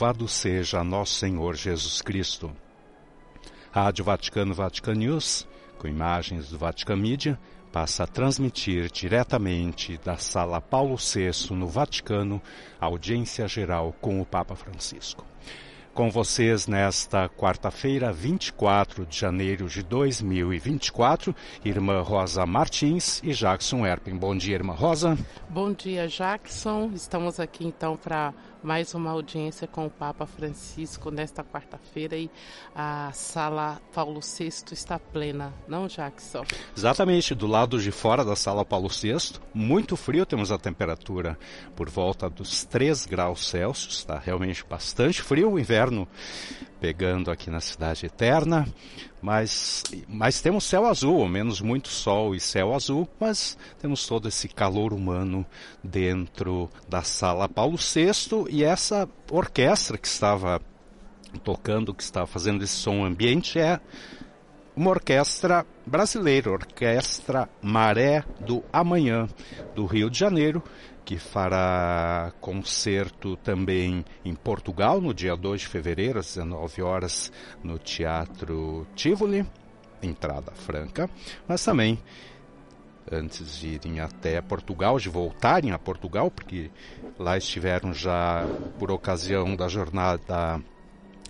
Louvado seja nosso Senhor Jesus Cristo. Rádio Vaticano Vatican News, com imagens do Vatican Media, passa a transmitir diretamente da Sala Paulo VI no Vaticano audiência geral com o Papa Francisco. Com vocês nesta quarta-feira, 24 de janeiro de 2024, irmã Rosa Martins e Jackson Erpen. Bom dia, irmã Rosa. Bom dia, Jackson. Estamos aqui então para mais uma audiência com o Papa Francisco nesta quarta-feira e a sala Paulo VI está plena, não, Jackson? Exatamente, do lado de fora da sala Paulo VI, muito frio, temos a temperatura por volta dos 3 graus Celsius, está realmente bastante frio, o inverno pegando aqui na cidade eterna, mas, mas temos céu azul, ao menos muito sol e céu azul, mas temos todo esse calor humano dentro da sala Paulo VI e essa orquestra que estava tocando, que estava fazendo esse som ambiente é uma orquestra brasileira, Orquestra Maré do Amanhã, do Rio de Janeiro, que fará concerto também em Portugal no dia 2 de fevereiro, às 19 horas, no Teatro Tivoli, entrada franca, mas também antes de irem até Portugal, de voltarem a Portugal, porque lá estiveram já por ocasião da jornada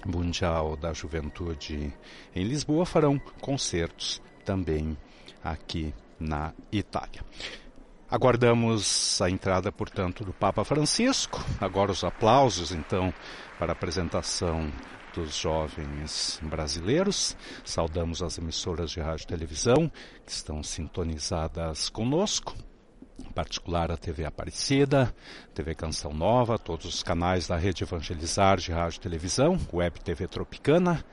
mundial da juventude em Lisboa, farão concertos também aqui na Itália. Aguardamos a entrada, portanto, do Papa Francisco. Agora os aplausos, então, para a apresentação dos jovens brasileiros. Saudamos as emissoras de rádio e televisão que estão sintonizadas conosco, em particular a TV Aparecida, TV Canção Nova, todos os canais da Rede Evangelizar de rádio e televisão, Web TV Tropicana,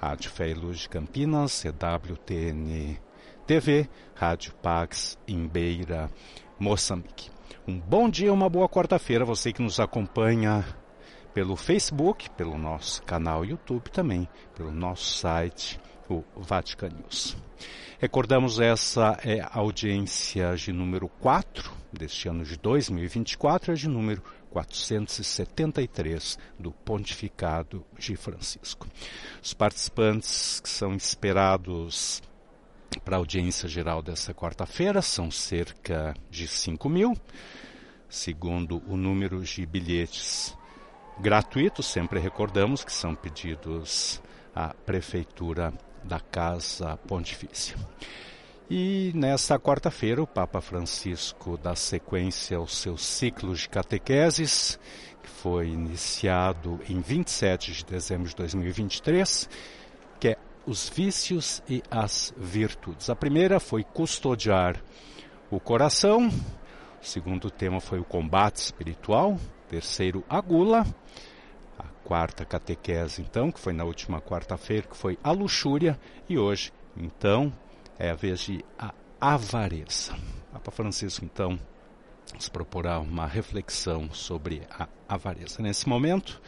Rádio Fé e Luz de Campinas, EWTN TV, Rádio Pax em Beira Moçambique. Um bom dia, uma boa quarta-feira, você que nos acompanha pelo Facebook, pelo nosso canal YouTube também, pelo nosso site, o Vatican News. Recordamos essa é a audiência de número 4 deste ano de 2024, é de número 473 do Pontificado de Francisco. Os participantes que são esperados para a audiência geral dessa quarta-feira são cerca de 5 mil, segundo o número de bilhetes gratuitos, sempre recordamos que são pedidos à Prefeitura da Casa Pontifícia. E nesta quarta-feira, o Papa Francisco dá sequência ao seu ciclo de catequeses, que foi iniciado em 27 de dezembro de 2023, que é os vícios e as virtudes. A primeira foi custodiar o coração, o segundo tema foi o combate espiritual, terceiro, a gula, quarta catequese, então, que foi na última quarta-feira, que foi a luxúria, e hoje, então, é a vez de a avareza. Papa Francisco, então, nos proporá uma reflexão sobre a avareza. Nesse momento,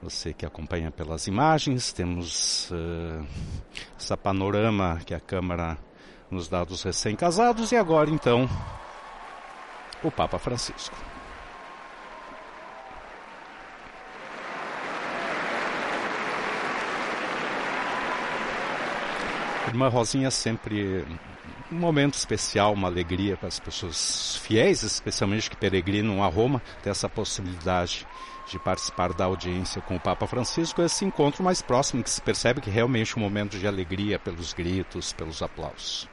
você que acompanha pelas imagens, temos uh, essa panorama que a Câmara nos dá dos recém-casados e agora então o Papa Francisco. Irmã Rosinha sempre um momento especial, uma alegria para as pessoas fiéis, especialmente que peregrinam a Roma, ter essa possibilidade de participar da audiência com o Papa Francisco, esse encontro mais próximo, que se percebe que realmente é um momento de alegria pelos gritos, pelos aplausos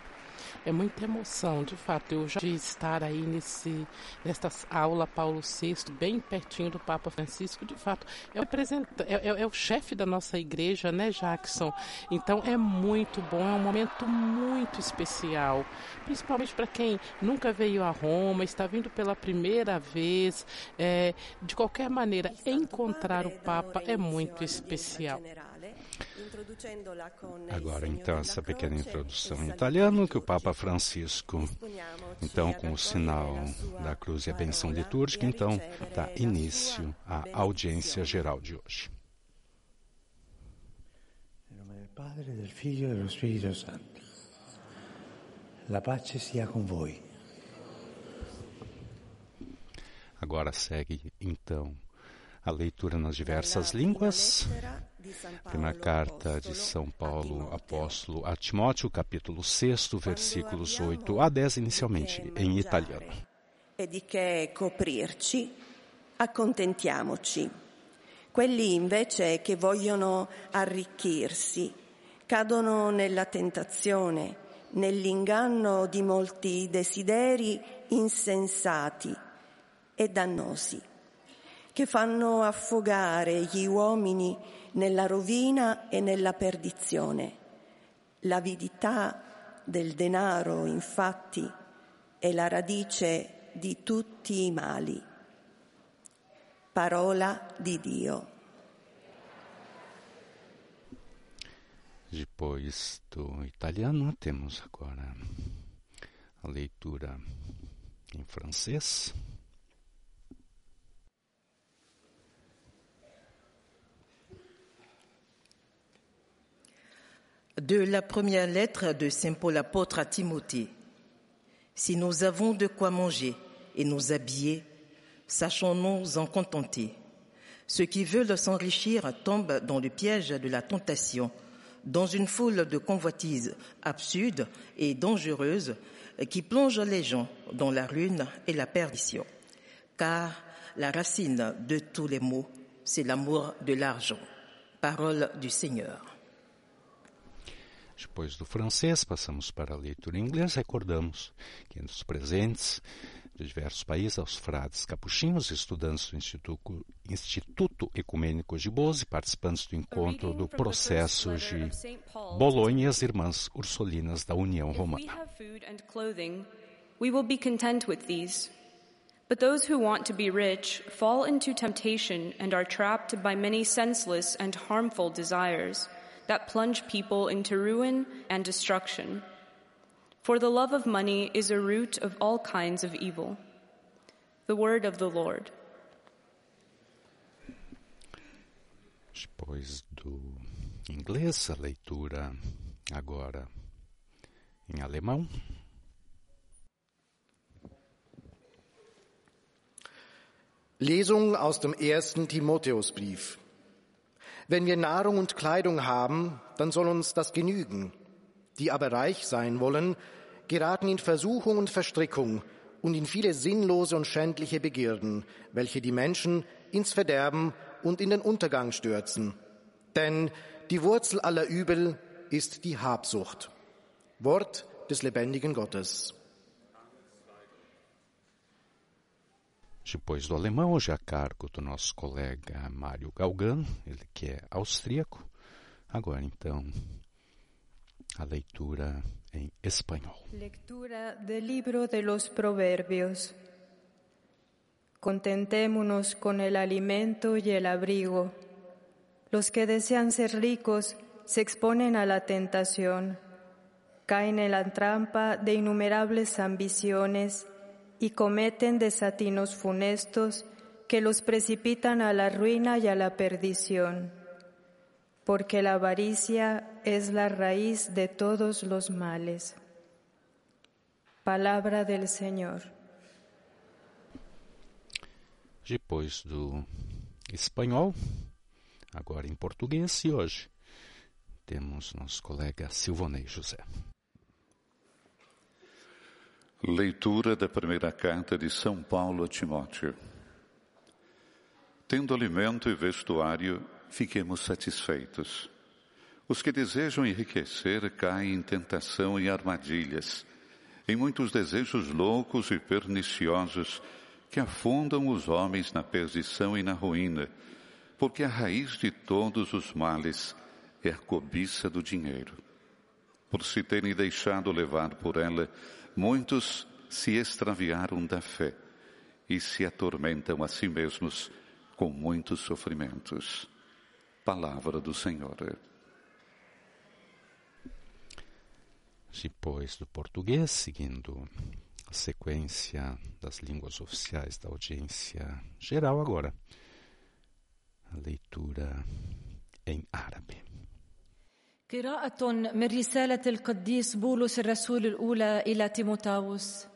é muita emoção, de fato. Eu já de estar aí nesse, nesta aula Paulo VI, bem pertinho do Papa Francisco, de fato, é o, é, é, é o chefe da nossa igreja, né, Jackson? Então é muito bom, é um momento muito especial, principalmente para quem nunca veio a Roma, está vindo pela primeira vez. É, de qualquer maneira, encontrar o Papa é muito especial. Agora, então, essa pequena introdução em italiano que o Papa Francisco, então, com o sinal da cruz e a benção litúrgica, então, dá início à audiência geral de hoje. Em nome do Padre, do Filho e do Espírito Santo. La pace sia com voi. Agora segue, então, a leitura nas diversas línguas. Primeira carta de São Paulo, apóstolo a Timóteo, capítulo 6, versículos 8 a 10, inicialmente em italiano. E di che coprirci, accontentiamoci. Quelli invece che vogliono arricchirsi cadono nella tentazione, nell'inganno di molti desideri insensati e dannosi che fanno affogare gli uomini nella rovina e nella perdizione. L'avidità del denaro, infatti, è la radice di tutti i mali. Parola di Dio. Depois do italiano, temos agora a leitura em francês. De la première lettre de Saint Paul apôtre à Timothée. Si nous avons de quoi manger et nous habiller, sachons-nous en contenter. Ceux qui veulent s'enrichir tombent dans le piège de la tentation, dans une foule de convoitises absurdes et dangereuses qui plongent les gens dans la ruine et la perdition. Car la racine de tous les maux, c'est l'amour de l'argent. Parole du Seigneur. Depois do francês, passamos para a leitura em inglês. Recordamos que entre os presentes de diversos países, aos frades capuchinhos, estudantes do Instituto, Instituto Ecumênico de Bose, participantes do encontro do processo de Bolonha e as irmãs Ursolinas da União Romana. We will be content with these. But those who want to be rich fall into temptation and are trapped by many senseless and harmful desires that plunge people into ruin and destruction. For the love of money is a root of all kinds of evil. The word of the Lord. Depois do inglês, a leitura agora em alemão. Lesung aus dem ersten Timotheusbrief. Wenn wir Nahrung und Kleidung haben, dann soll uns das genügen. Die aber reich sein wollen, geraten in Versuchung und Verstrickung und in viele sinnlose und schändliche Begierden, welche die Menschen ins Verderben und in den Untergang stürzen. Denn die Wurzel aller Übel ist die Habsucht. Wort des lebendigen Gottes. Depois do alemão, hoje a cargo do nosso colega Mário Galgan, ele que é austríaco. Agora então, a leitura em espanhol. Lectura del libro de los Proverbios. Contentémonos con el alimento y el abrigo. Los que desean ser ricos se exponen a la tentación, caen en la trampa de innumerables ambiciones y cometen desatinos funestos que los precipitan a la ruina y a la perdición, porque la avaricia es la raíz de todos los males. Palavra del Senhor. Depois do espanhol, agora em português e hoje temos nosso colega Silvonei José. Leitura da primeira carta de São Paulo a Timóteo. Tendo alimento e vestuário, fiquemos satisfeitos. Os que desejam enriquecer caem em tentação e armadilhas, em muitos desejos loucos e perniciosos que afundam os homens na perdição e na ruína, porque a raiz de todos os males é a cobiça do dinheiro. Por se terem deixado levar por ela, muitos se extraviaram da fé e se atormentam a si mesmos com muitos sofrimentos. Palavra do Senhor. Depois do português, seguindo a sequência das línguas oficiais da audiência geral agora, a leitura em árabe. قراءة من رسالة القديس بولس الرسول الأولى إلى تيموتاوس.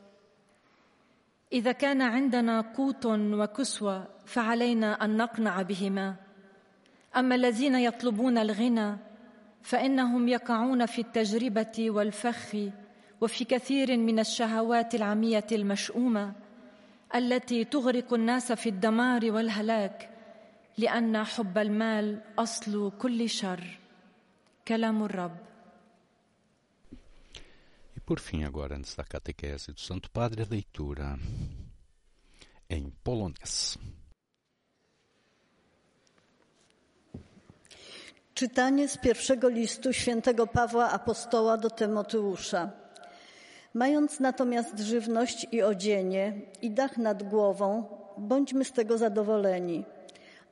إذا كان عندنا قوت وكسوة فعلينا أن نقنع بهما. أما الذين يطلبون الغنى فإنهم يقعون في التجربة والفخ وفي كثير من الشهوات العمية المشؤومة التي تغرق الناس في الدمار والهلاك لأن حب المال أصل كل شر. كلام الرب E por fim, agora, antes da catequese do Santo Padre, a leitura em polonês. Czytanie z pierwszego listu świętego Pawła Apostoła do Tymoteusza. Mając natomiast żywność i odzienie i dach nad głową, bądźmy z tego zadowoleni.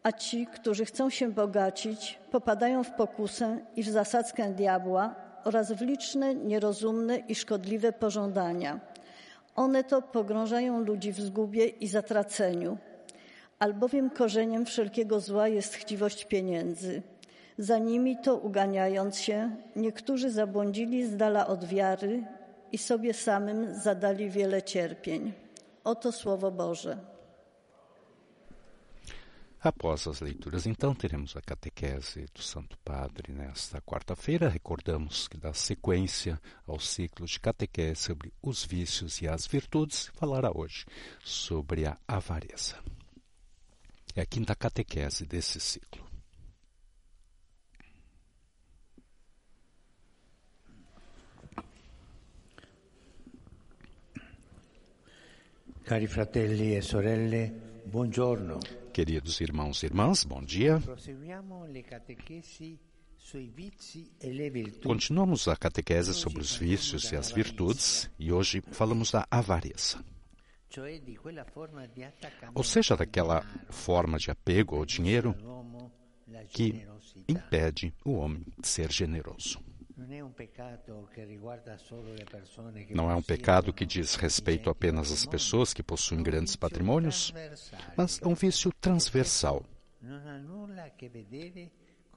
a ci, którzy chcą się bogacić, popadają w pokusę i w zasadzkę diabła oraz w liczne, nierozumne i szkodliwe pożądania. One to pogrążają ludzi w zgubie i zatraceniu, albowiem korzeniem wszelkiego zła jest chciwość pieniędzy. Za nimi to uganiając się, niektórzy zabłądzili z dala od wiary i sobie samym zadali wiele cierpień. Oto Słowo Boże. Após as leituras, então, teremos a catequese do Santo Padre nesta quarta-feira. Recordamos que dá sequência ao ciclo de catequese sobre os vícios e as virtudes. Falará hoje sobre a avareza. É a quinta catequese desse ciclo. Cari fratelli e sorelle, buongiorno. Queridos irmãos e irmãs, bom dia. Continuamos a catequese sobre os vícios e as virtudes e hoje falamos da avareza. Ou seja, daquela forma de apego ao dinheiro que impede o homem de ser generoso. Não é um pecado que diz respeito apenas às pessoas que possuem grandes patrimônios, mas é um vício transversal,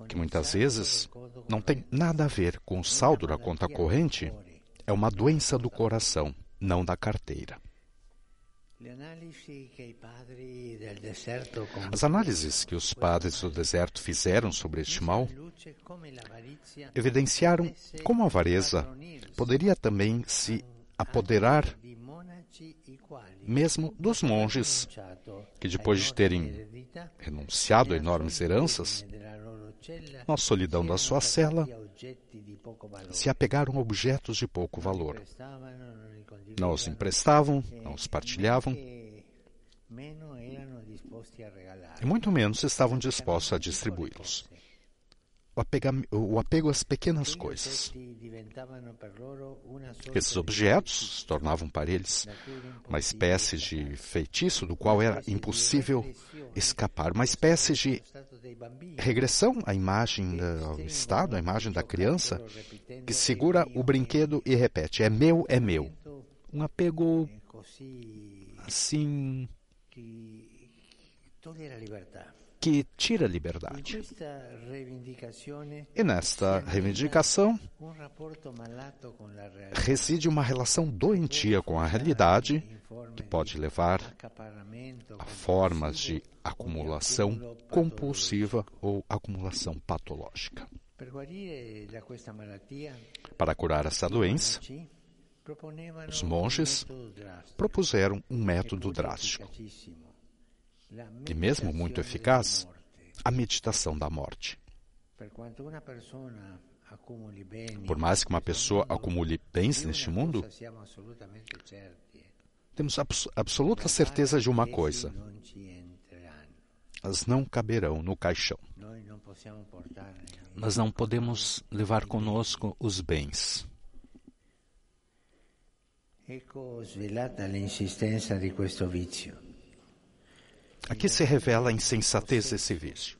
que muitas vezes não tem nada a ver com o saldo da conta corrente, é uma doença do coração, não da carteira. As análises que os padres do deserto fizeram sobre este mal evidenciaram como a avareza poderia também se apoderar mesmo dos monges que, depois de terem renunciado a enormes heranças, na solidão da sua cela, se apegaram a objetos de pouco valor. Não os emprestavam, não os partilhavam e muito menos estavam dispostos a distribuí-los. O, o apego às pequenas coisas. Esses objetos se tornavam para eles uma espécie de feitiço do qual era impossível escapar, uma espécie de regressão à imagem da, ao estado, à imagem da criança que segura o brinquedo e repete: é meu, é meu. Um apego assim que tira a liberdade. E nesta reivindicação reside uma relação doentia com a realidade que pode levar a formas de acumulação compulsiva ou acumulação patológica. Para curar essa doença, os monges propuseram um método drástico. e mesmo muito eficaz, a meditação da morte. Por mais que uma pessoa acumule bens neste mundo, temos abs- absoluta certeza de uma coisa: elas não caberão no caixão. Nós não podemos levar conosco os bens. Aqui se revela a insensatez desse vício.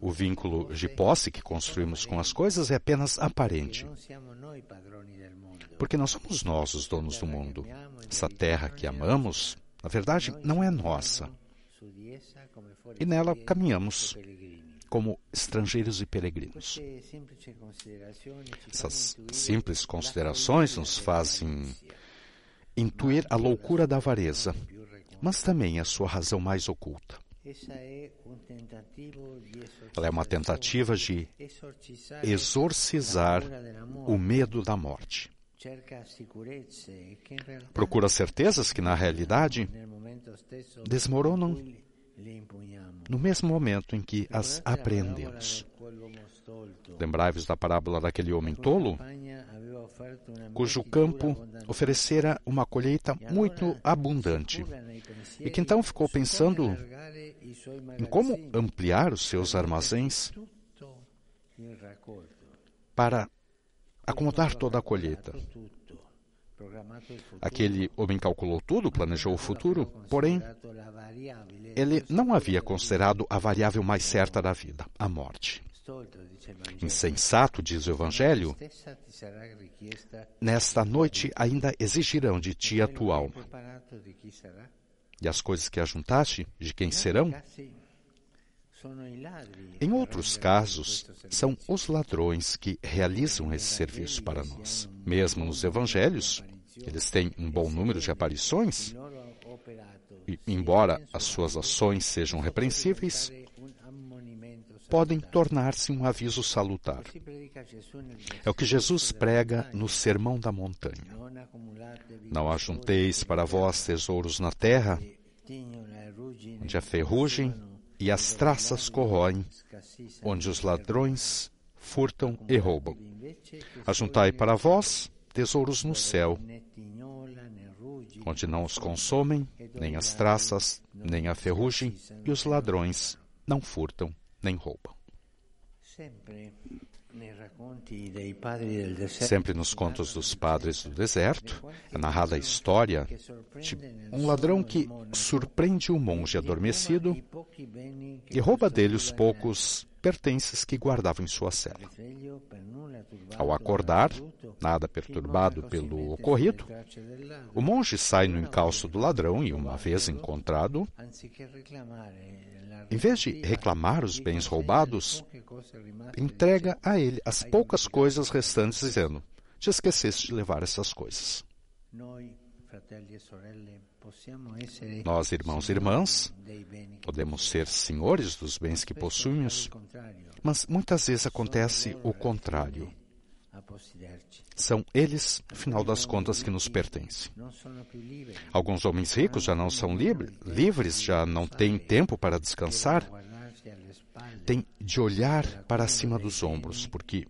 O vínculo de posse que construímos com as coisas é apenas aparente, porque não somos nós os donos do mundo. Essa terra que amamos, na verdade, não é nossa, e nela caminhamos como estrangeiros e peregrinos. Essas simples considerações nos fazem intuir a loucura da avareza, mas também a sua razão mais oculta. Ela é uma tentativa de exorcizar o medo da morte. Procura certezas que, na realidade, desmoronam no mesmo momento em que as apreendemos. Lembrai-vos da parábola daquele homem tolo, cujo campo oferecera uma colheita muito abundante, e que então ficou pensando em como ampliar os seus armazéns para acomodar toda a colheita. Aquele homem calculou tudo, planejou o futuro, porém, ele não havia considerado a variável mais certa da vida, a morte. Insensato, diz o Evangelho, nesta noite ainda exigirão de ti a tua alma. E as coisas que ajuntaste, de quem serão? Em outros casos, são os ladrões que realizam esse serviço para nós. Mesmo nos evangelhos, eles têm um bom número de aparições, e, embora as suas ações sejam repreensíveis, podem tornar-se um aviso salutar. É o que Jesus prega no Sermão da Montanha. Não ajunteis para vós tesouros na terra, onde a ferrugem e as traças corroem, onde os ladrões furtam e roubam. Ajuntai para vós tesouros no céu, onde não os consomem, nem as traças, nem a ferrugem, e os ladrões não furtam nem roubam. Sempre nos contos dos padres do deserto é narrada a história de um ladrão que surpreende o um monge adormecido e rouba dele os poucos pertences que guardava em sua cela. Ao acordar, nada perturbado pelo ocorrido, o monge sai no encalço do ladrão e, uma vez encontrado, em vez de reclamar os bens roubados, entrega a ele as poucas coisas restantes, dizendo: Te esqueceste de levar essas coisas. Nós, irmãos e irmãs, podemos ser senhores dos bens que possuímos, mas muitas vezes acontece o contrário. São eles, afinal das contas, que nos pertencem. Alguns homens ricos já não são livres, já não têm tempo para descansar, têm de olhar para cima dos ombros, porque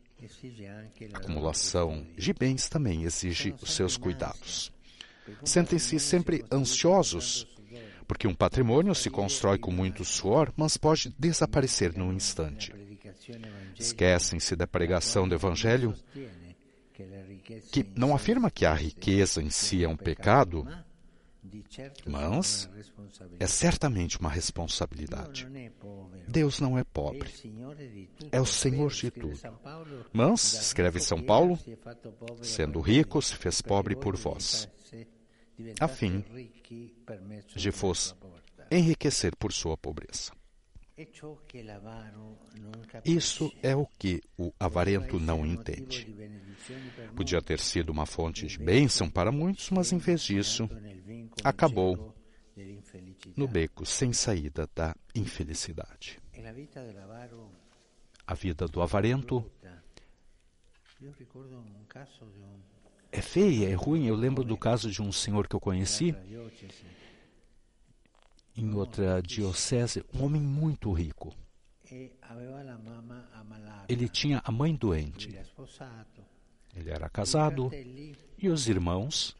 a acumulação de bens também exige os seus cuidados. Sentem-se sempre ansiosos, porque um patrimônio se constrói com muito suor, mas pode desaparecer num instante. Esquecem-se da pregação do Evangelho, que não afirma que a riqueza em si é um pecado, mas é certamente uma responsabilidade. Deus não é pobre, é o Senhor de tudo. Mas, escreve São Paulo, sendo rico, se fez pobre por vós, a fim de vos enriquecer por sua pobreza. Isso é o que o avarento não entende. Podia ter sido uma fonte de bênção para muitos, mas em vez disso, acabou no beco sem saída da infelicidade. A vida do avarento é feia, é ruim. Eu lembro do caso de um senhor que eu conheci em outra diocese, um homem muito rico. Ele tinha a mãe doente. Ele era casado e os irmãos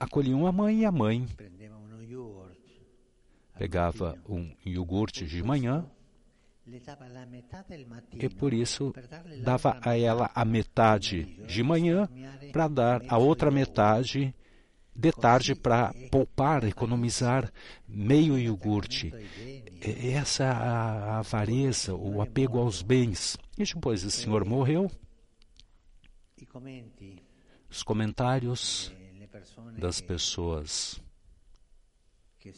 acolhiam a mãe e a mãe pegava um iogurte de manhã e por isso dava a ela a metade de manhã para dar a outra metade de tarde para poupar, economizar meio iogurte. Essa é a avareza, o apego aos bens. E depois o senhor morreu. Os comentários das pessoas que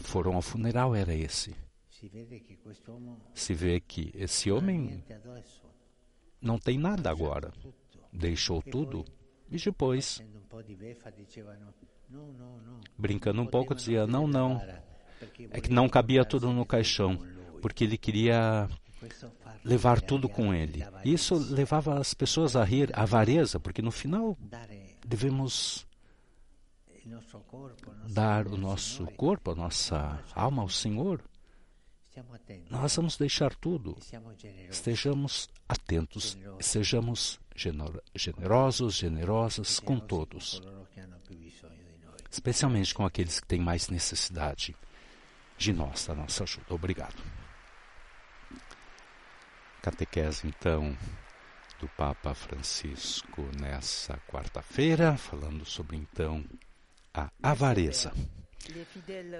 foram ao funeral era esse. se vê que esse homem não tem nada agora, deixou tudo e depois, brincando um pouco, dizia: Não, não, é que não cabia tudo no caixão, porque ele queria levar tudo com ele. Isso levava as pessoas a rir, a avareza, porque no final devemos dar o nosso corpo, a nossa alma ao Senhor. Nós vamos deixar tudo. Estejamos atentos, sejamos generosos, generosas com todos, especialmente com aqueles que têm mais necessidade de nós, da nossa ajuda. Obrigado. Catequese, então, do Papa Francisco nessa quarta-feira, falando sobre, então, a avareza.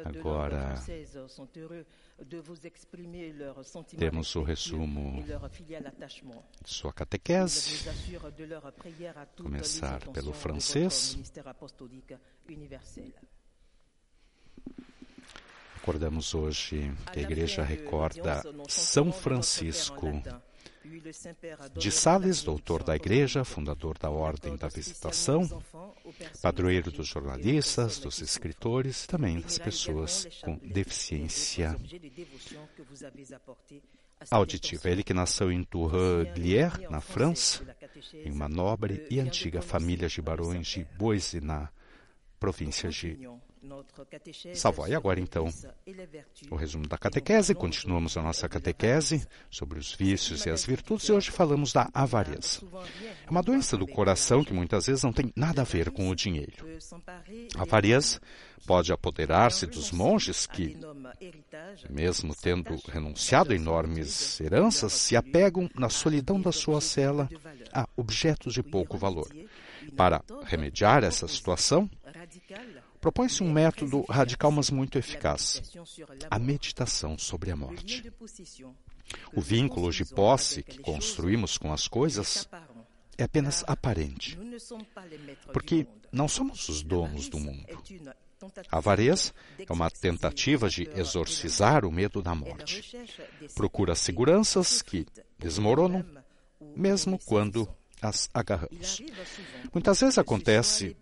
Agora, temos o resumo de sua catequese. Começar pelo francês. Recordamos hoje que a igreja recorda São Francisco de Sales, doutor da Igreja, fundador da Ordem da Visitação, padroeiro dos jornalistas, dos escritores também das pessoas com deficiência auditiva. Ele que nasceu em Tourglier, na França, em uma nobre e antiga família de barões de Boise, na província de Savoy. Agora, então, o resumo da catequese. Continuamos a nossa catequese sobre os vícios e as virtudes e hoje falamos da avareza. É uma doença do coração que muitas vezes não tem nada a ver com o dinheiro. A avareza pode apoderar-se dos monges que, mesmo tendo renunciado a enormes heranças, se apegam na solidão da sua cela a objetos de pouco valor. Para remediar essa situação, propõe-se um método radical, mas muito eficaz: a meditação sobre a morte. O vínculo de posse que construímos com as coisas é apenas aparente, porque não somos os donos do mundo. A avareza é uma tentativa de exorcizar o medo da morte. Procura seguranças que desmoronam, mesmo quando as agarramos. Muitas vezes acontece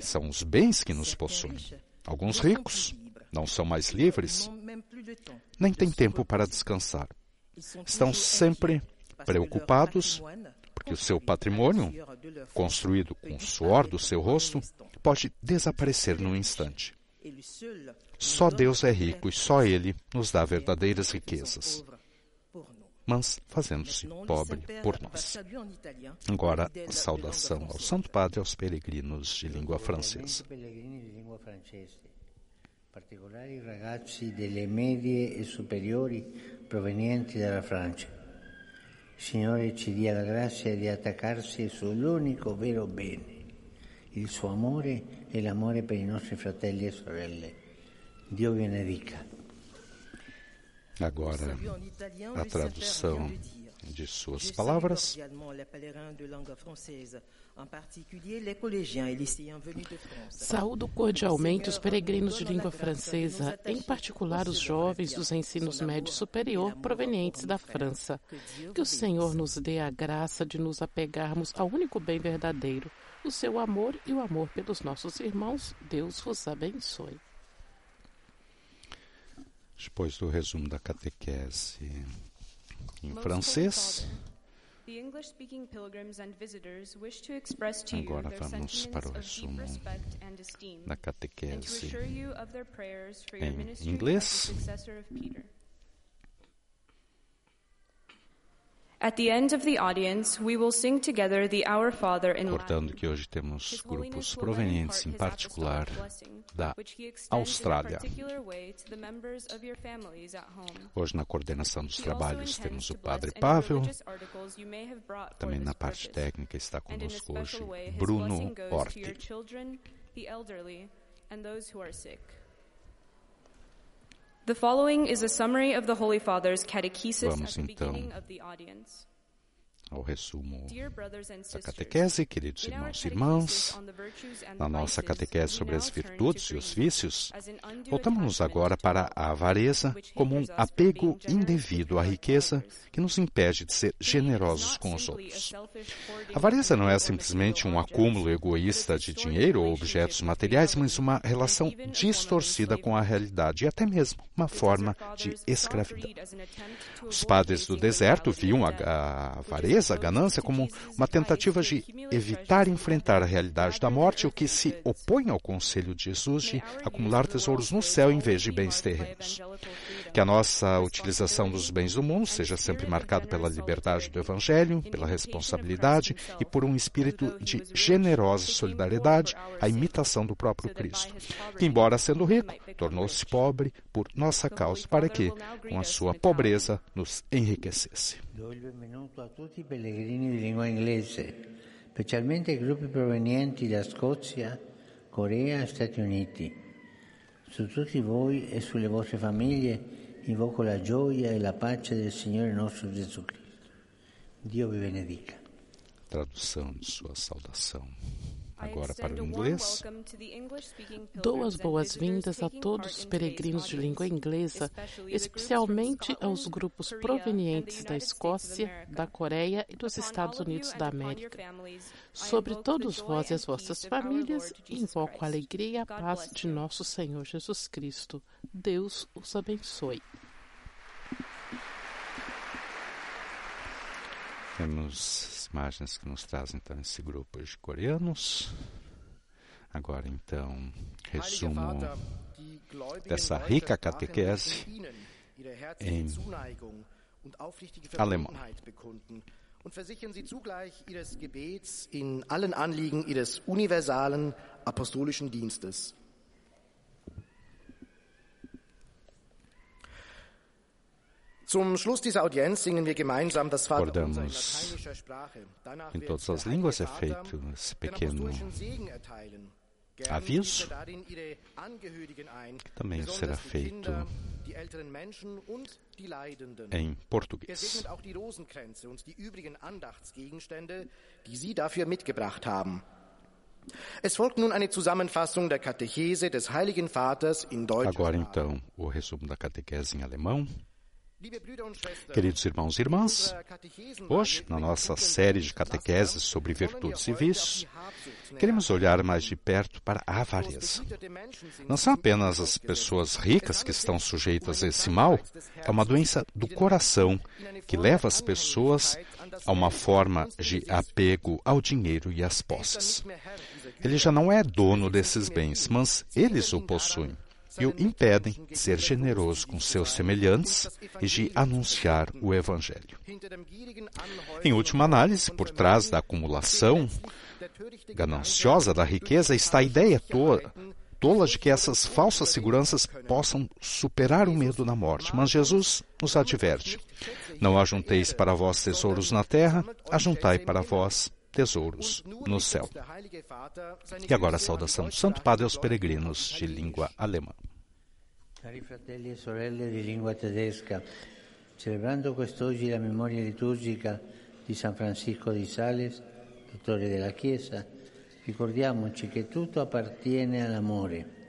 são os bens que nos possuem. Alguns ricos não são mais livres, nem têm tempo para descansar. Estão sempre preocupados porque o seu patrimônio, construído com o suor do seu rosto, pode desaparecer num instante. Só Deus é rico e só Ele nos dá verdadeiras riquezas mas fazendo-se pobre por nós. Agora, saudação ao Santo Padre e aos peregrinos de língua francesa. particolari ragazzi delle medie e superiori provenienti dalla Francia. Signore ci dia la grazia di attaccarsi sull'unico vero bene, il suo amore e l'amore per i nostri fratelli e sorelle. Dio vi benedica. Agora, a tradução de suas palavras. Saúdo cordialmente os peregrinos de língua francesa, em particular os jovens dos ensinos médio superior provenientes da França. Que o Senhor nos dê a graça de nos apegarmos ao único bem verdadeiro, o seu amor e o amor pelos nossos irmãos. Deus vos abençoe. Depois do resumo da catequese em francês. Agora vamos para o resumo da catequese em inglês. Recordando que hoje temos grupos provenientes, em particular, da Austrália. Hoje, na coordenação dos trabalhos, temos o Padre Pavel. Também na parte técnica está conosco hoje Bruno Orti. The following is a summary of the Holy Father's catechesis Vamos, at the então, beginning of the audience. Ao resumo da catequese, queridos irmãos e irmãs. Na nossa catequese sobre as virtudes e os vícios, voltamos agora para a avareza como um apego indevido à riqueza que nos impede de ser generosos com os outros. A avareza não é simplesmente um acúmulo egoísta de dinheiro ou objetos materiais, mas uma relação distorcida com a realidade e até mesmo uma forma de escravidão. Os padres do deserto viam a, a avareza, a ganância, como uma tentativa de evitar enfrentar a realidade da morte, o que se opõe ao conselho de Jesus de acumular tesouros no céu em vez de bens terrenos. Que a nossa utilização dos bens do mundo seja sempre marcada pela liberdade do Evangelho, pela responsabilidade e por um espírito de generosa solidariedade, a imitação do próprio Cristo, que, embora sendo rico, tornou-se pobre por nossa causa, para que, com a sua pobreza, nos enriquecesse. Specialmente gruppi provenienti da Scozia, Corea e Stati Uniti. Su tutti voi e sulle vostre famiglie invoco la gioia e la pace del Signore nostro Gesù Cristo. Dio vi benedica. Tradução de sua saudação. Agora para o inglês. Dou as boas-vindas a todos os peregrinos de língua inglesa, especialmente aos grupos provenientes da Escócia, da Coreia e dos Estados Unidos da América. Sobre todos vós e as vossas famílias, invoco a alegria e a paz de nosso Senhor Jesus Cristo. Deus os abençoe. Temos imagens que nos trazem então esse grupo de coreanos. Agora então, resumo dessa rica catequese em alemão. Und versichern Sie zugleich Ihres Gebets in allen Anliegen Ihres universalen apostolischen Dienstes. Acordamos. Em todas as línguas é feito esse pequeno aviso. Também será feito em português. die Sie dafür mitgebracht haben. Es folgt nun eine Zusammenfassung der Katechese des Heiligen Vaters in Deutsch. Agora então o resumo da catequese em alemão. Queridos irmãos e irmãs, hoje, na nossa série de catequeses sobre virtudes e vícios, queremos olhar mais de perto para a avareza. Não são apenas as pessoas ricas que estão sujeitas a esse mal, é uma doença do coração que leva as pessoas a uma forma de apego ao dinheiro e às posses. Ele já não é dono desses bens, mas eles o possuem e o impedem de ser generoso com seus semelhantes e de anunciar o Evangelho. Em última análise, por trás da acumulação gananciosa da riqueza está a ideia tola, tola de que essas falsas seguranças possam superar o medo da morte. Mas Jesus nos adverte: Não ajunteis para vós tesouros na terra, ajuntai para vós tesouros no céu. E agora a saudação do Santo Padre aos peregrinos de língua alemã. Cari fratelli e sorelle di lingua tedesca, celebrando quest'oggi la memoria liturgica di San Francisco di Sales, dottore della Chiesa, ricordiamoci che tutto appartiene all'amore.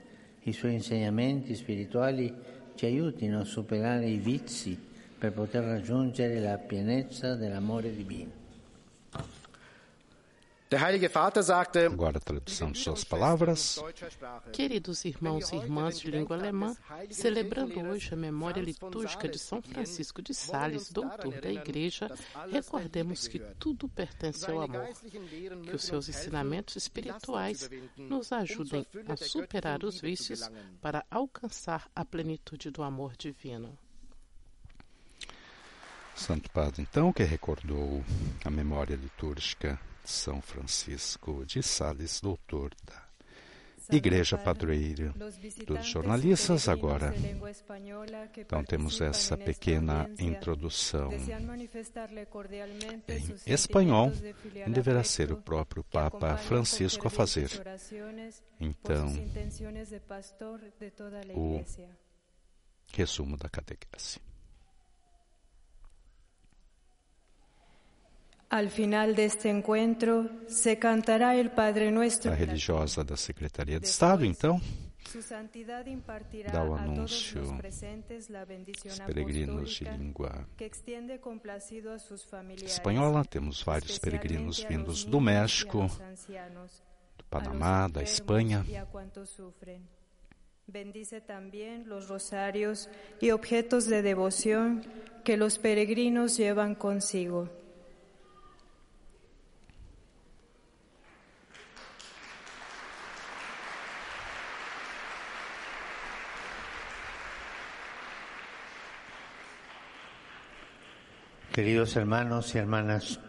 I suoi insegnamenti spirituali ci aiutino a superare i vizi per poter raggiungere la pienezza dell'amore divino. Agora a tradução de suas palavras. Queridos irmãos e irmãs de língua alemã, celebrando hoje a memória litúrgica de São Francisco de Sales, doutor da Igreja, recordemos que tudo pertence ao amor. Que os seus ensinamentos espirituais nos ajudem a superar os vícios para alcançar a plenitude do amor divino. Santo Padre, então, que recordou a memória litúrgica São Francisco de Sales, doutor da Igreja Padroeira dos jornalistas. Agora, então, temos essa pequena introdução em espanhol, deverá ser o próprio Papa Francisco a fazer. Então, o resumo da catequese. Al final deste encontro, se cantará el Padre Nuestro. A religiosa da Secretaria de Estado, então, dá o anúncio dos peregrinos de língua espanhola. Temos vários peregrinos vindos do México, do Panamá, da Espanha. Bendice también los rosarios y objetos de devoción que los peregrinos llevan consigo. Queridos hermanos y hermanas,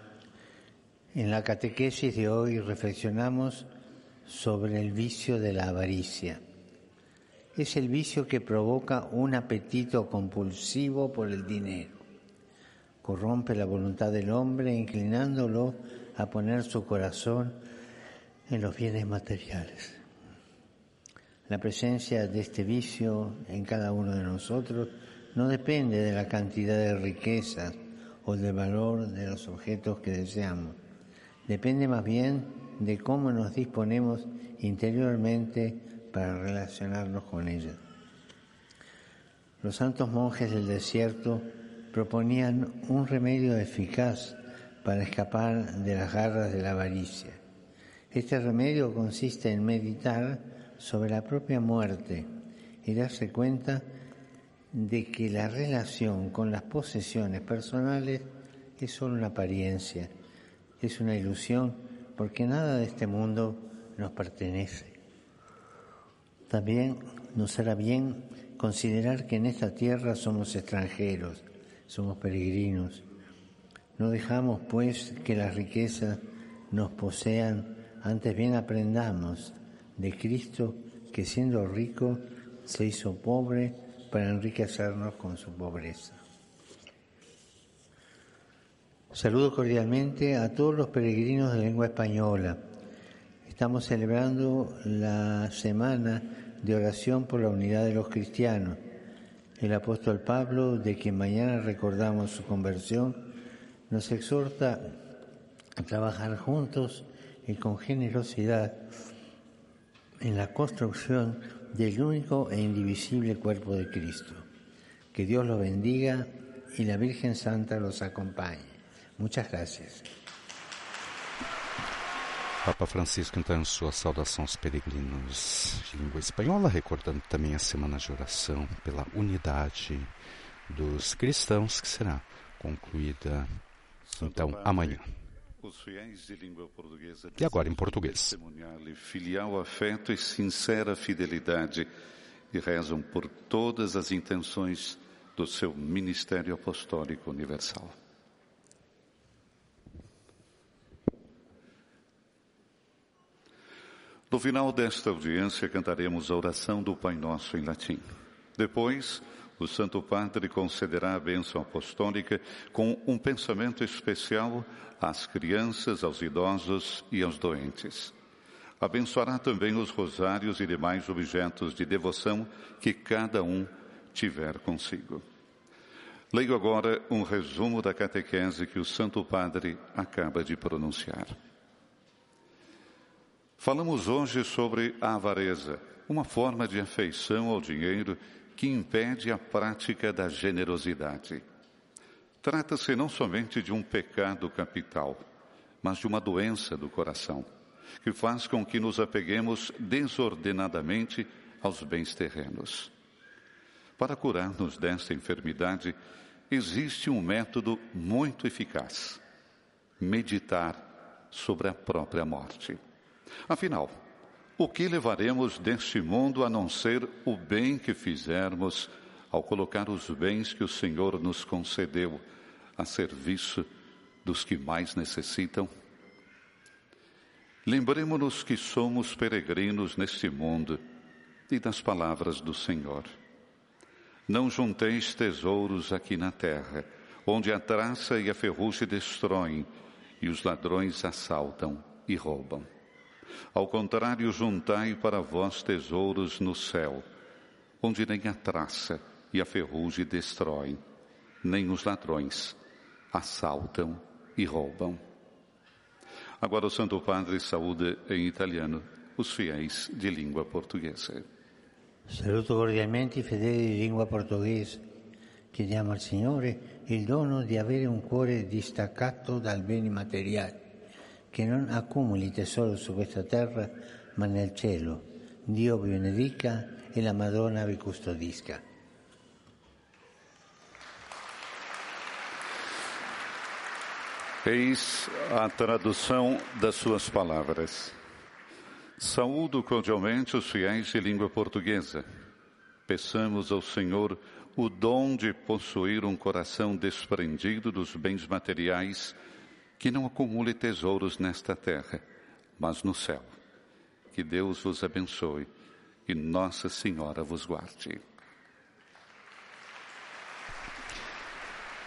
en la catequesis de hoy reflexionamos sobre el vicio de la avaricia. Es el vicio que provoca un apetito compulsivo por el dinero. Corrompe la voluntad del hombre inclinándolo a poner su corazón en los bienes materiales. La presencia de este vicio en cada uno de nosotros no depende de la cantidad de riquezas o del valor de los objetos que deseamos. Depende más bien de cómo nos disponemos interiormente para relacionarnos con ellos. Los santos monjes del desierto proponían un remedio eficaz para escapar de las garras de la avaricia. Este remedio consiste en meditar sobre la propia muerte y darse cuenta de que la relación con las posesiones personales es solo una apariencia, es una ilusión, porque nada de este mundo nos pertenece. También nos hará bien considerar que en esta tierra somos extranjeros, somos peregrinos. No dejamos, pues, que las riquezas nos posean, antes bien aprendamos de Cristo que siendo rico se hizo pobre para enriquecernos con su pobreza. Saludo cordialmente a todos los peregrinos de lengua española. Estamos celebrando la semana de oración por la unidad de los cristianos. El apóstol Pablo, de quien mañana recordamos su conversión, nos exhorta a trabajar juntos y con generosidad en la construcción del único e indivisible cuerpo de Cristo. Que Dios los bendiga y la Virgen Santa los acompañe. Muchas gracias. Papa Francisco, então, em sua saudação aos peregrinos de língua espanhola, recordando também a semana de oração pela unidade dos cristãos, que será concluída, então, amanhã. Os fiéis de língua portuguesa E agora em português. filial afeto e sincera fidelidade e rezam por todas as intenções do seu ministério apostólico universal. No final desta audiência, cantaremos a oração do Pai Nosso em latim. Depois, o Santo Padre concederá a bênção apostólica com um pensamento especial às crianças, aos idosos e aos doentes. Abençoará também os rosários e demais objetos de devoção que cada um tiver consigo. Leio agora um resumo da catequese que o Santo Padre acaba de pronunciar. Falamos hoje sobre a avareza, uma forma de afeição ao dinheiro que impede a prática da generosidade. Trata-se não somente de um pecado capital, mas de uma doença do coração, que faz com que nos apeguemos desordenadamente aos bens terrenos. Para curar-nos desta enfermidade, existe um método muito eficaz: meditar sobre a própria morte. Afinal, o que levaremos deste mundo a não ser o bem que fizermos ao colocar os bens que o Senhor nos concedeu a serviço dos que mais necessitam? Lembremos-nos que somos peregrinos neste mundo e das palavras do Senhor. Não junteis tesouros aqui na terra, onde a traça e a ferrugem destroem e os ladrões assaltam e roubam. Ao contrário, juntai para vós tesouros no céu, onde nem a traça e a ferrugem destroem, nem os ladrões assaltam e roubam. Agora o Santo Padre saúde em italiano os fiéis de língua portuguesa. Saluto cordialmente i fedeli di lingua portoghese. Chiediamo al Signore il dono di avere un cuore distaccato dal beni materiali, che non accumuli tesoro su questa terra, ma nel cielo. Dio vi benedica e la Madonna vi custodisca. Eis a tradução das suas palavras. Saúdo cordialmente os fiéis de língua portuguesa. Peçamos ao Senhor o dom de possuir um coração desprendido dos bens materiais, que não acumule tesouros nesta terra, mas no céu. Que Deus vos abençoe e Nossa Senhora vos guarde.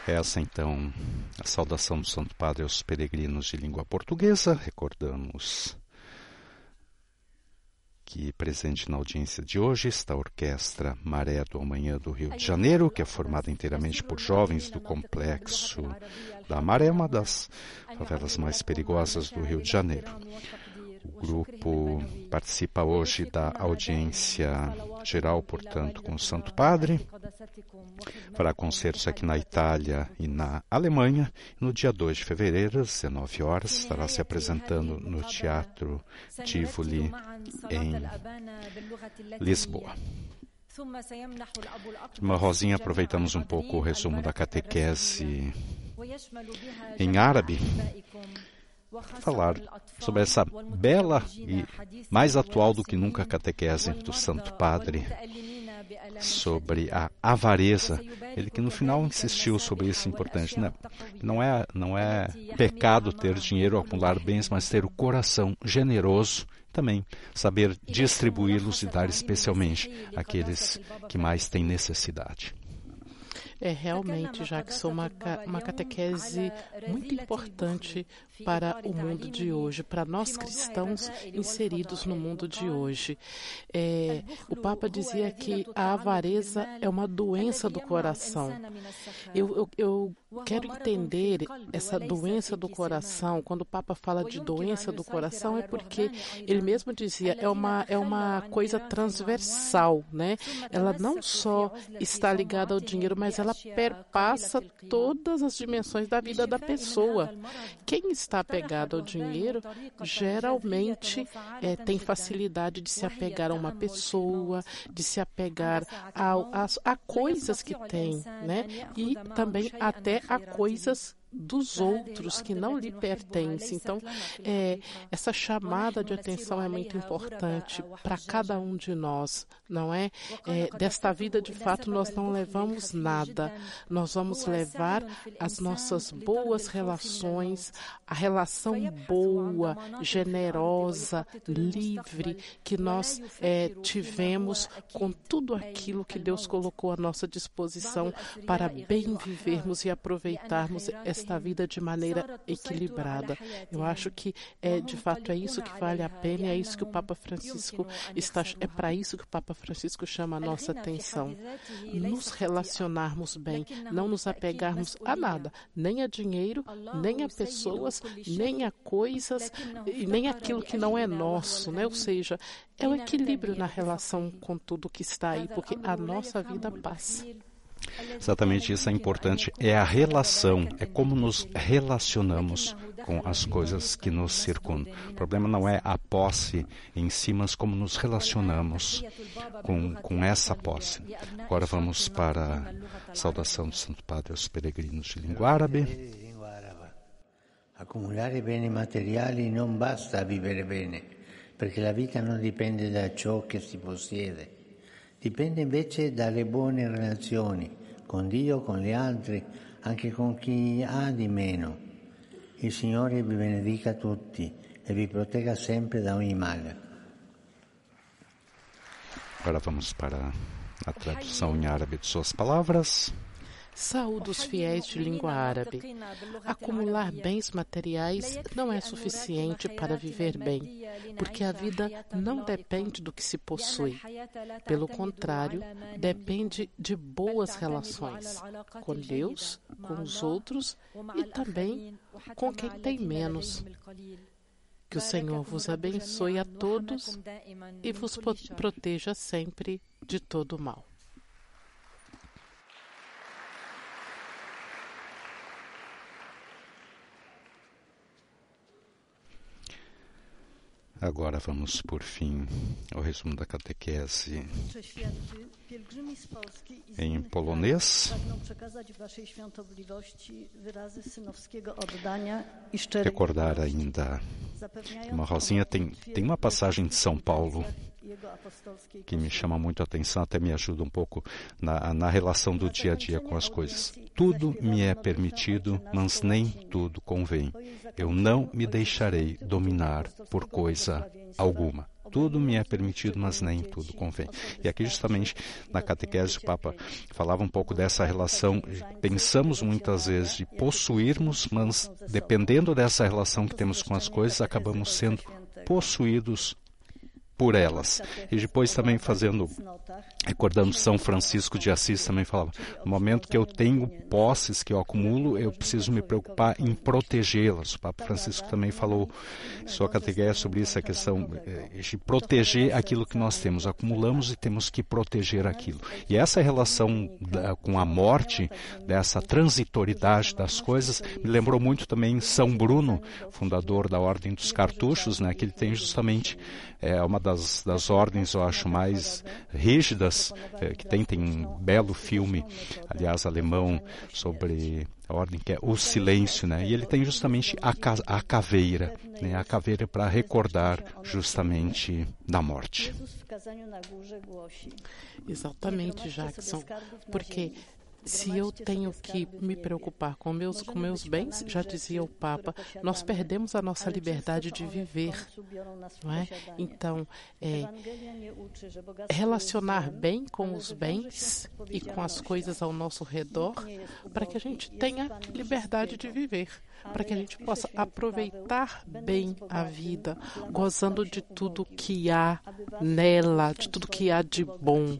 Essa então a saudação do Santo Padre aos peregrinos de língua portuguesa. Recordamos que presente na audiência de hoje está a Orquestra Maré do Amanhã do Rio de Janeiro, que é formada inteiramente por jovens do complexo da Maré, uma das favelas mais perigosas do Rio de Janeiro. O grupo participa hoje da audiência geral, portanto, com o Santo Padre. Fará concertos aqui na Itália e na Alemanha. No dia 2 de fevereiro, às 19 horas, estará se apresentando no Teatro Tivoli, em Lisboa. Uma Rosinha, aproveitamos um pouco o resumo da catequese em árabe falar sobre essa bela e mais atual do que nunca catequese do Santo Padre sobre a avareza. Ele que no final insistiu sobre isso importante, né? Não é não é pecado ter dinheiro, acumular bens, mas ter o coração generoso também saber distribuí-los e dar especialmente àqueles que mais têm necessidade. É realmente, já que sou uma, uma catequese muito importante para o mundo de hoje, para nós cristãos inseridos no mundo de hoje. É, o Papa dizia que a avareza é uma doença do coração. Eu, eu, eu quero entender essa doença do coração. Quando o Papa fala de doença do coração, é porque ele mesmo dizia é uma, é uma coisa transversal, né? Ela não só está ligada ao dinheiro, mas ela perpassa todas as dimensões da vida da pessoa. Quem está apegado ao dinheiro geralmente é, tem facilidade de se apegar a uma pessoa, de se apegar a, a, a coisas que tem, né? E também até a coisas dos outros que não lhe pertencem. Então, é, essa chamada de atenção é muito importante para cada um de nós, não é? é? Desta vida, de fato, nós não levamos nada. Nós vamos levar as nossas boas relações, a relação boa, generosa, livre que nós é, tivemos com tudo aquilo que Deus colocou à nossa disposição para bem vivermos e aproveitarmos esta vida de maneira equilibrada. Eu acho que é de fato é isso que vale a pena, é isso que o Papa Francisco está é para isso que o Papa Francisco chama a nossa atenção. Nos relacionarmos bem, não nos apegarmos a nada, nem a dinheiro, nem a pessoas, nem a coisas, nem aquilo que não é nosso, né? Ou seja, é o equilíbrio na relação com tudo que está aí, porque a nossa vida passa. Exatamente isso é importante, é a relação, é como nos relacionamos com as coisas que nos circundam. O problema não é a posse em si, mas como nos relacionamos com, com essa posse. Agora vamos para a saudação do Santo Padre aos peregrinos de língua árabe. Accumulare beni materiali non basta vivere bene, perché la vita non dipende da ciò che si possiede, dipende invece dalle buone relazioni con Dio, con gli altri, anche con chi ha di meno. Il Signore vi benedica tutti e vi protegga sempre da ogni male. Agora vamos para a tradução em árabe de suas palavras. Saúde os fiéis de língua árabe. Acumular bens materiais não é suficiente para viver bem, porque a vida não depende do que se possui. Pelo contrário, depende de boas relações com Deus, com os outros e também com quem tem menos. Que o Senhor vos abençoe a todos e vos proteja sempre de todo mal. Agora vamos, por fim, ao resumo da catequese em polonês. Recordar ainda, uma Rosinha tem, tem uma passagem de São Paulo que me chama muito a atenção, até me ajuda um pouco na, na relação do dia a dia com as coisas. Tudo me é permitido, mas nem tudo convém. Eu não me deixarei dominar por coisa alguma. Tudo me é permitido, mas nem tudo convém. E aqui, justamente, na catequese, o Papa falava um pouco dessa relação. Pensamos muitas vezes de possuirmos, mas dependendo dessa relação que temos com as coisas, acabamos sendo possuídos por elas. E depois também fazendo, recordando São Francisco de Assis também falava, no momento que eu tenho posses que eu acumulo, eu preciso me preocupar em protegê-las. O Papa Francisco também falou em sua catequese sobre isso, a questão eh, de proteger aquilo que nós temos. Acumulamos e temos que proteger aquilo. E essa relação da, com a morte, dessa transitoriedade das coisas, me lembrou muito também São Bruno, fundador da Ordem dos Cartuchos, né, que ele tem justamente é, uma das, das ordens, eu acho, mais rígidas é, que tem. Tem um belo filme, aliás, alemão, sobre a ordem que é o silêncio, né? E ele tem justamente a, a caveira, né? A caveira para recordar justamente da morte. Exatamente, Jackson, porque se eu tenho que me preocupar com meus, com meus bens, já dizia o Papa, nós perdemos a nossa liberdade de viver. Não é? Então, é, relacionar bem com os bens e com as coisas ao nosso redor para que a gente tenha liberdade de viver, para que a gente possa aproveitar bem a vida, gozando de tudo que há nela, de tudo que há de bom.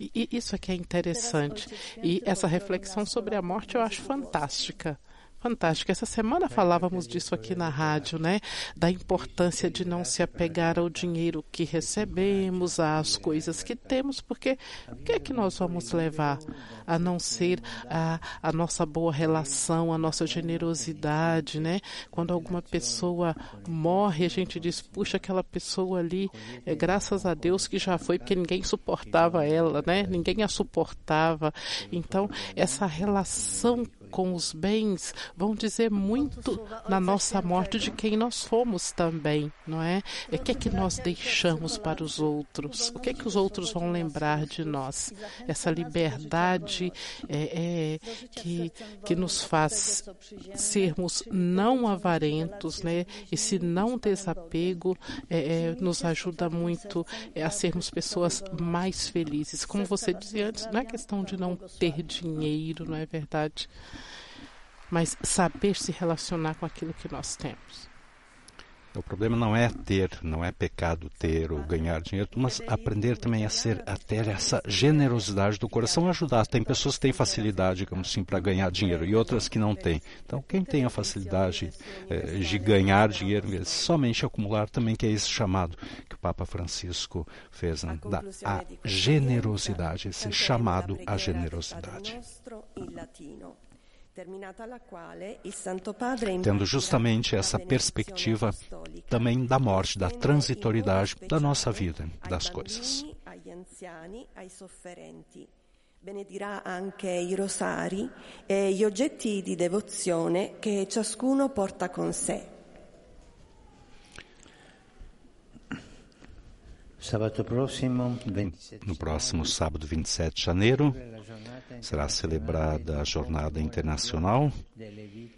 E isso é que é interessante. E essa reflexão sobre a morte eu acho fantástica. Fantástico. Essa semana falávamos disso aqui na rádio, né? Da importância de não se apegar ao dinheiro que recebemos, às coisas que temos, porque o que é que nós vamos levar a não ser a, a nossa boa relação, a nossa generosidade, né? Quando alguma pessoa morre, a gente diz, puxa, aquela pessoa ali, é graças a Deus que já foi, porque ninguém suportava ela, né? Ninguém a suportava. Então, essa relação com os bens vão dizer muito na nossa morte de quem nós fomos também, não é? O que é que nós deixamos para os outros? O que é que os outros vão lembrar de nós? Essa liberdade é, é, que, que nos faz sermos não avarentos, né? Esse não desapego é, é, nos ajuda muito é, a sermos pessoas mais felizes. Como você dizia antes, não é questão de não ter dinheiro, não é verdade? Mas saber se relacionar com aquilo que nós temos. O problema não é ter, não é pecado ter ou ganhar dinheiro, mas aprender também a ser, a ter essa generosidade do coração, ajudar. Tem pessoas que têm facilidade, digamos assim, para ganhar dinheiro e outras que não têm. Então, quem tem a facilidade eh, de ganhar dinheiro, somente acumular, também que é esse chamado que o Papa Francisco fez, né? da a generosidade, esse chamado à generosidade tendo justamente essa perspectiva também da morte, da transitoriedade da nossa vida, das coisas. Benedirà anche i rosari e gli oggetti di devozione che ciascuno porta con sé. No próximo sábado, 27 de janeiro, será celebrada a Jornada Internacional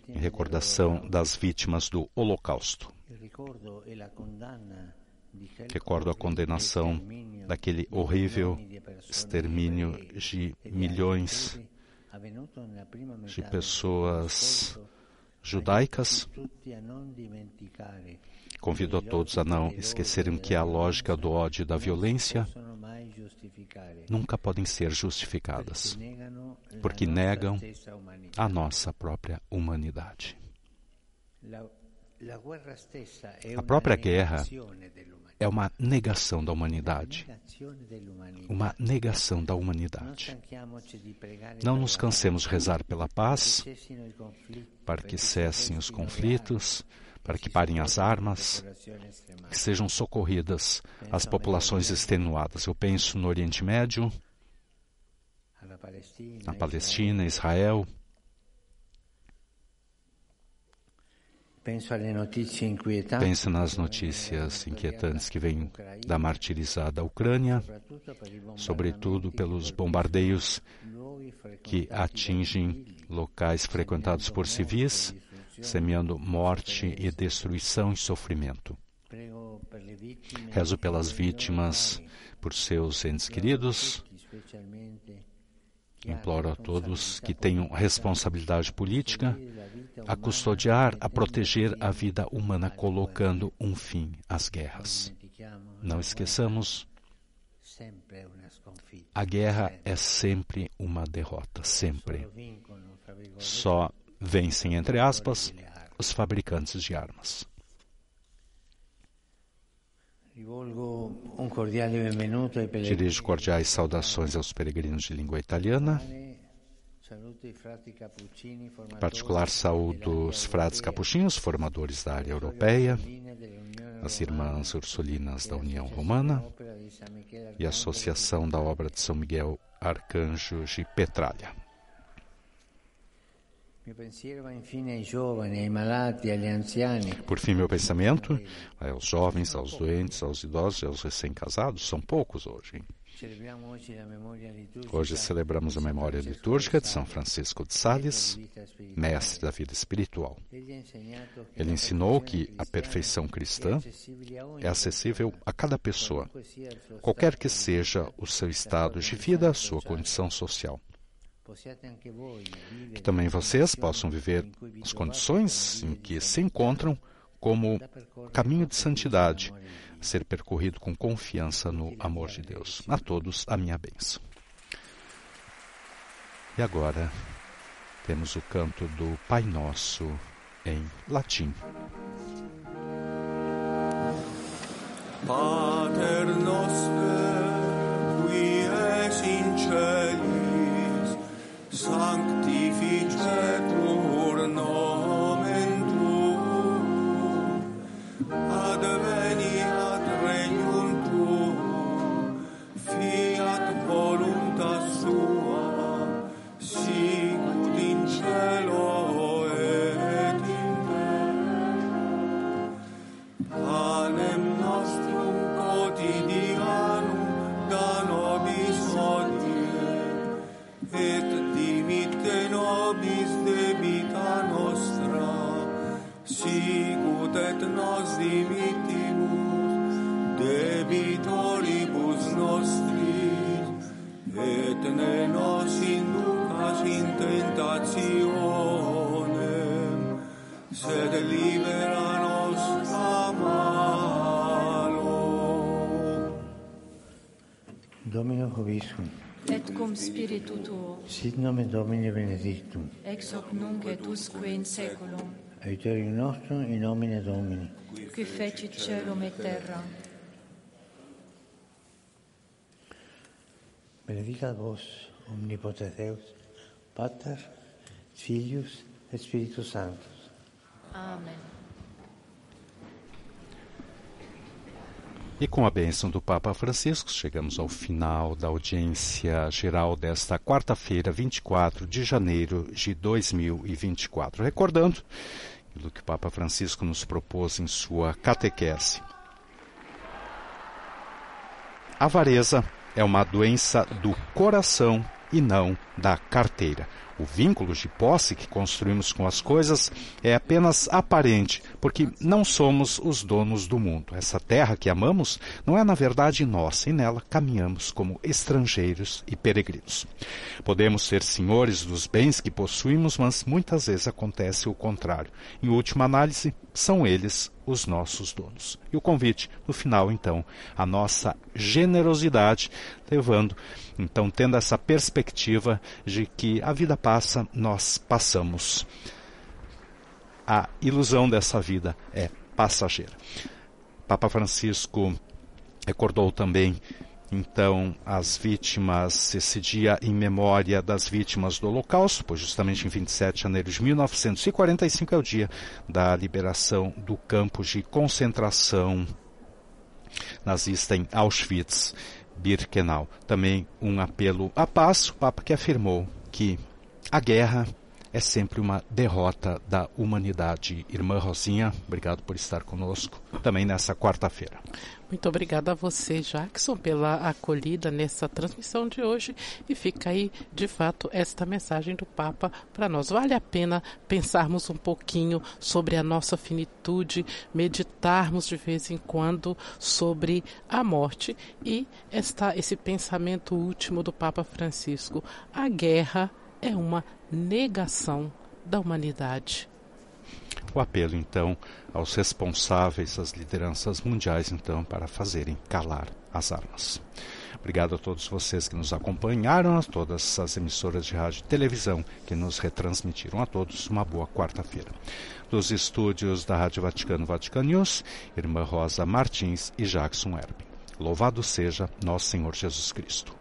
em recordação das vítimas do Holocausto. Recordo a condenação daquele horrível extermínio de milhões de pessoas judaicas. Convido a todos a não esquecerem que a lógica do ódio e da violência nunca podem ser justificadas, porque negam a nossa própria humanidade. A própria guerra é uma negação da humanidade. Uma negação da humanidade. Não nos cansemos de rezar pela paz, para que cessem os conflitos, para que parem as armas, que sejam socorridas as populações extenuadas. Eu penso no Oriente Médio, na Palestina, Israel. Penso nas notícias inquietantes que vêm da martirizada Ucrânia, sobretudo pelos bombardeios que atingem locais frequentados por civis, semeando morte e destruição e sofrimento. Rezo pelas vítimas, por seus entes queridos, Imploro a todos que tenham responsabilidade política a custodiar, a proteger a vida humana, colocando um fim às guerras. Não esqueçamos, a guerra é sempre uma derrota, sempre. Só vencem, entre aspas, os fabricantes de armas. Dirijo cordiais saudações aos peregrinos de língua italiana. Em particular, saúdo os frades capuchinhos, formadores da área europeia, as irmãs ursulinas da União Romana e a Associação da Obra de São Miguel Arcanjo de Petralha. Por fim, meu pensamento é aos jovens, aos doentes, aos idosos e aos recém-casados. São poucos hoje. Hoje celebramos a memória litúrgica de São Francisco de Sales, mestre da vida espiritual. Ele ensinou que a perfeição cristã é acessível a cada pessoa, qualquer que seja o seu estado de vida, a sua condição social que também vocês possam viver as condições em que se encontram como caminho de santidade, a ser percorrido com confiança no amor de Deus. A todos a minha bênção. E agora temos o canto do Pai Nosso em latim. Pater noster, qui es in cieli, sank dimitte nobis debita nostra, sicut et nos dimittimus debitoribus nostris, et ne nos inducas in tentationem, sed libera nos a malo. Domino Hoviscum. Et cum spiritu tuo, Sit nomen Domini benedictum. ex hoc nunc et usque in seculum, Aiuterium nostrum in nomine Domini. qui fecit celum et terra. Benedicat vos, omnipotens Deus, Pater, Filius et Spiritus Sanctus. Amen. E com a bênção do Papa Francisco, chegamos ao final da audiência geral desta quarta-feira, 24 de janeiro de 2024. Recordando aquilo que o Papa Francisco nos propôs em sua catequese. A avareza é uma doença do coração e não da carteira. O vínculo de posse que construímos com as coisas é apenas aparente, porque não somos os donos do mundo. Essa terra que amamos não é na verdade nossa e nela caminhamos como estrangeiros e peregrinos. Podemos ser senhores dos bens que possuímos, mas muitas vezes acontece o contrário. Em última análise, são eles os nossos donos. E o convite, no final, então, a nossa generosidade, levando, então, tendo essa perspectiva de que a vida passa, nós passamos. a ilusão dessa vida é passageira. Papa Francisco recordou também então as vítimas, esse dia em memória das vítimas do Holocausto, pois justamente em 27 de janeiro de 1945 é o dia da liberação do campo de concentração nazista em Auschwitz. Birkenau. Também um apelo à paz, o Papa que afirmou que a guerra é sempre uma derrota da humanidade. Irmã Rosinha, obrigado por estar conosco também nessa quarta-feira. Muito obrigada a você, Jackson, pela acolhida nessa transmissão de hoje. E fica aí, de fato, esta mensagem do Papa para nós. Vale a pena pensarmos um pouquinho sobre a nossa finitude, meditarmos de vez em quando sobre a morte e esta, esse pensamento último do Papa Francisco. A guerra é uma negação da humanidade. O apelo, então, aos responsáveis, às lideranças mundiais, então, para fazerem calar as armas. Obrigado a todos vocês que nos acompanharam, a todas as emissoras de rádio e televisão que nos retransmitiram. A todos uma boa quarta-feira. Dos estúdios da Rádio Vaticano Vatican News, Irmã Rosa Martins e Jackson Erben. Louvado seja nosso Senhor Jesus Cristo.